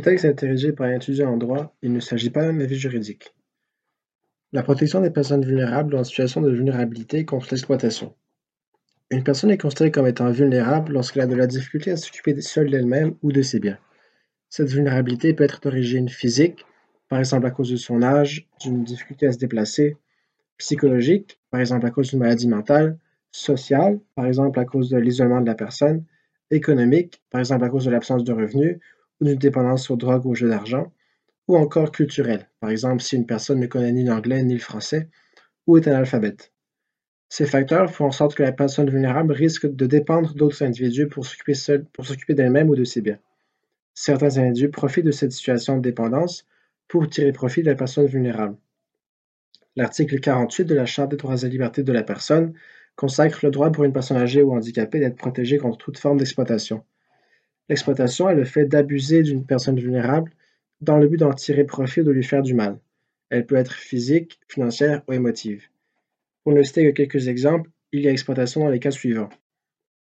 texte est rédigé par un étudiant en droit, il ne s'agit pas d'un avis juridique. La protection des personnes vulnérables ou en situation de vulnérabilité contre l'exploitation. Une personne est considérée comme étant vulnérable lorsqu'elle a de la difficulté à s'occuper seule d'elle-même ou de ses biens. Cette vulnérabilité peut être d'origine physique, par exemple à cause de son âge, d'une difficulté à se déplacer, psychologique, par exemple à cause d'une maladie mentale, sociale, par exemple à cause de l'isolement de la personne, économique, par exemple à cause de l'absence de revenus ou d'une dépendance aux drogues ou aux jeux d'argent, ou encore culturelle, par exemple si une personne ne connaît ni l'anglais ni le français ou est analphabète. Ces facteurs font en sorte que la personne vulnérable risque de dépendre d'autres individus pour s'occuper d'elle-même ou de ses biens. Certains individus profitent de cette situation de dépendance pour tirer profit de la personne vulnérable. L'article 48 de la Charte des droits et libertés de la personne consacre le droit pour une personne âgée ou handicapée d'être protégée contre toute forme d'exploitation. L'exploitation est le fait d'abuser d'une personne vulnérable dans le but d'en tirer profit ou de lui faire du mal. Elle peut être physique, financière ou émotive. Pour ne citer que quelques exemples, il y a exploitation dans les cas suivants.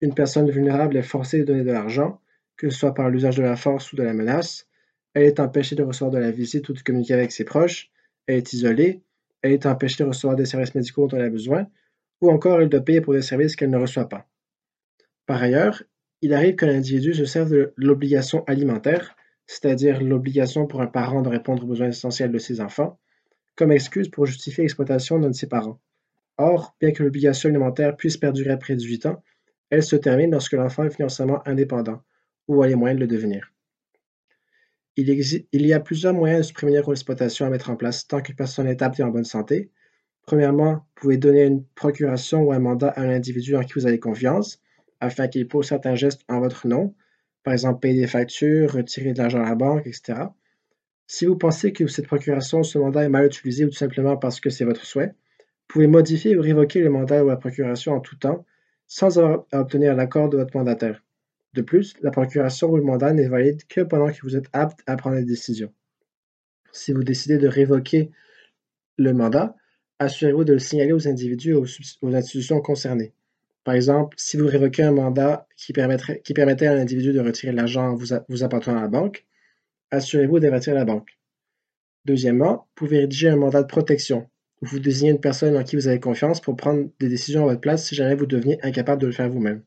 Une personne vulnérable est forcée de donner de l'argent, que ce soit par l'usage de la force ou de la menace. Elle est empêchée de recevoir de la visite ou de communiquer avec ses proches. Elle est isolée. Elle est empêchée de recevoir des services médicaux dont elle a besoin ou encore elle doit payer pour des services qu'elle ne reçoit pas. Par ailleurs, il arrive qu'un individu se serve de l'obligation alimentaire, c'est-à-dire l'obligation pour un parent de répondre aux besoins essentiels de ses enfants, comme excuse pour justifier l'exploitation d'un de ses parents. Or, bien que l'obligation alimentaire puisse perdurer après 18 ans, elle se termine lorsque l'enfant est financièrement indépendant ou a les moyens de le devenir. Il, il y a plusieurs moyens de se prémunir contre l'exploitation à mettre en place tant qu'une personne est apte et en bonne santé, Premièrement, vous pouvez donner une procuration ou un mandat à un individu en qui vous avez confiance, afin qu'il pose certains gestes en votre nom, par exemple payer des factures, retirer de l'argent à la banque, etc. Si vous pensez que cette procuration ou ce mandat est mal utilisé ou tout simplement parce que c'est votre souhait, vous pouvez modifier ou révoquer le mandat ou la procuration en tout temps sans avoir à obtenir l'accord de votre mandataire. De plus, la procuration ou le mandat n'est valide que pendant que vous êtes apte à prendre des décisions. Si vous décidez de révoquer le mandat, assurez-vous de le signaler aux individus et aux, institutions concernées. Par exemple, si vous révoquez un mandat qui, permettait à un individu de retirer l'argent vous, vous appartenant à la banque, assurez-vous d'avertir la banque. Deuxièmement, vous pouvez rédiger un mandat de protection. Vous désignez une personne en qui vous avez confiance pour prendre des décisions à votre place si jamais vous deveniez incapable de le faire vous-même.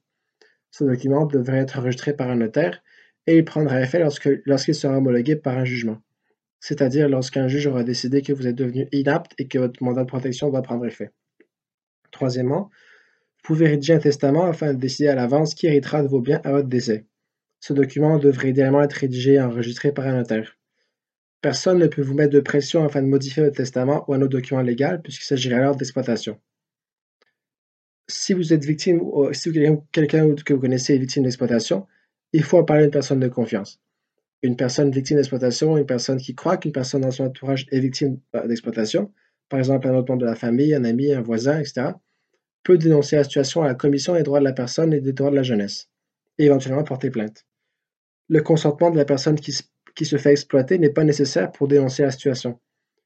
Ce document devrait être enregistré par un notaire et il prendra effet lorsqu'il sera homologué par un jugement c'est-à-dire lorsqu'un juge aura décidé que vous êtes devenu inapte et que votre mandat de protection doit prendre effet. Troisièmement, pouvez rédiger un testament afin de décider à l'avance qui héritera de vos biens à votre décès. Ce document devrait idéalement être rédigé et enregistré par un notaire. Personne ne peut vous mettre de pression afin de modifier votre testament ou un autre document légal puisqu'il s'agirait alors d'exploitation. Si vous êtes victime ou si quelqu'un que vous connaissez est victime d'exploitation, il faut en parler à une personne de confiance une personne victime d'exploitation, une personne qui croit qu'une personne dans son entourage est victime euh, d'exploitation, par exemple un autre membre de la famille, un ami, un voisin, etc., peut dénoncer la situation à la Commission des droits de la personne et des droits de la jeunesse, et éventuellement porter plainte. Le consentement de la personne qui, se fait exploiter n'est pas nécessaire pour dénoncer la situation.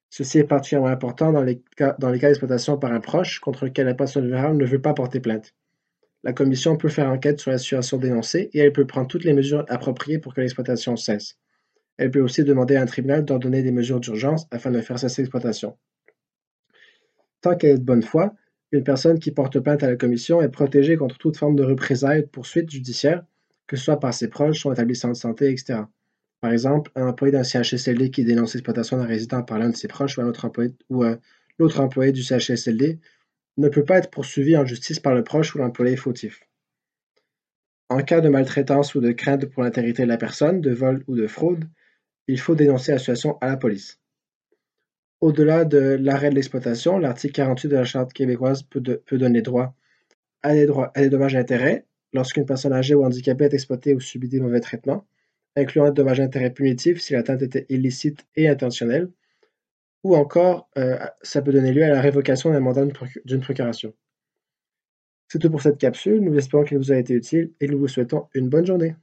Ceci est particulièrement important dans les cas, dans les cas d'exploitation par un proche contre lequel la personne vulnérable ne veut pas porter plainte. La commission peut faire enquête sur la situation dénoncée et elle peut prendre toutes les mesures appropriées pour que l'exploitation cesse. Elle peut aussi demander à un tribunal d'ordonner des mesures d'urgence afin de faire cesser l'exploitation. Tant qu'elle est de bonne foi, une personne qui porte plainte à la commission est protégée contre toute forme de représailles ou de poursuite judiciaire, que ce soit par ses proches, son établissement de santé, etc. Par exemple, un employé d'un CHSLD qui dénonce l'exploitation d'un résident par l'un de ses proches ou un autre employé, ou l'autre employé du CHSLD ne peut pas être poursuivi en justice par le proche ou l'employé fautif. En cas de maltraitance ou de crainte pour l'intégrité de la personne, de vol ou de fraude, il faut dénoncer la situation à la police. Au-delà de l'arrêt de l'exploitation, l'article 48 de la Charte québécoise peut, donner droit à des, droits, à des dommages et intérêts lorsqu'une personne âgée ou handicapée est exploitée ou subit des mauvais traitements, incluant un dommage et intérêt punitif si l'atteinte était illicite et intentionnelle, ou encore euh, ça peut donner lieu à la révocation d'un mandat d'une procuration. C'est tout pour cette capsule, nous espérons qu'elle vous a été utile et nous vous souhaitons une bonne journée.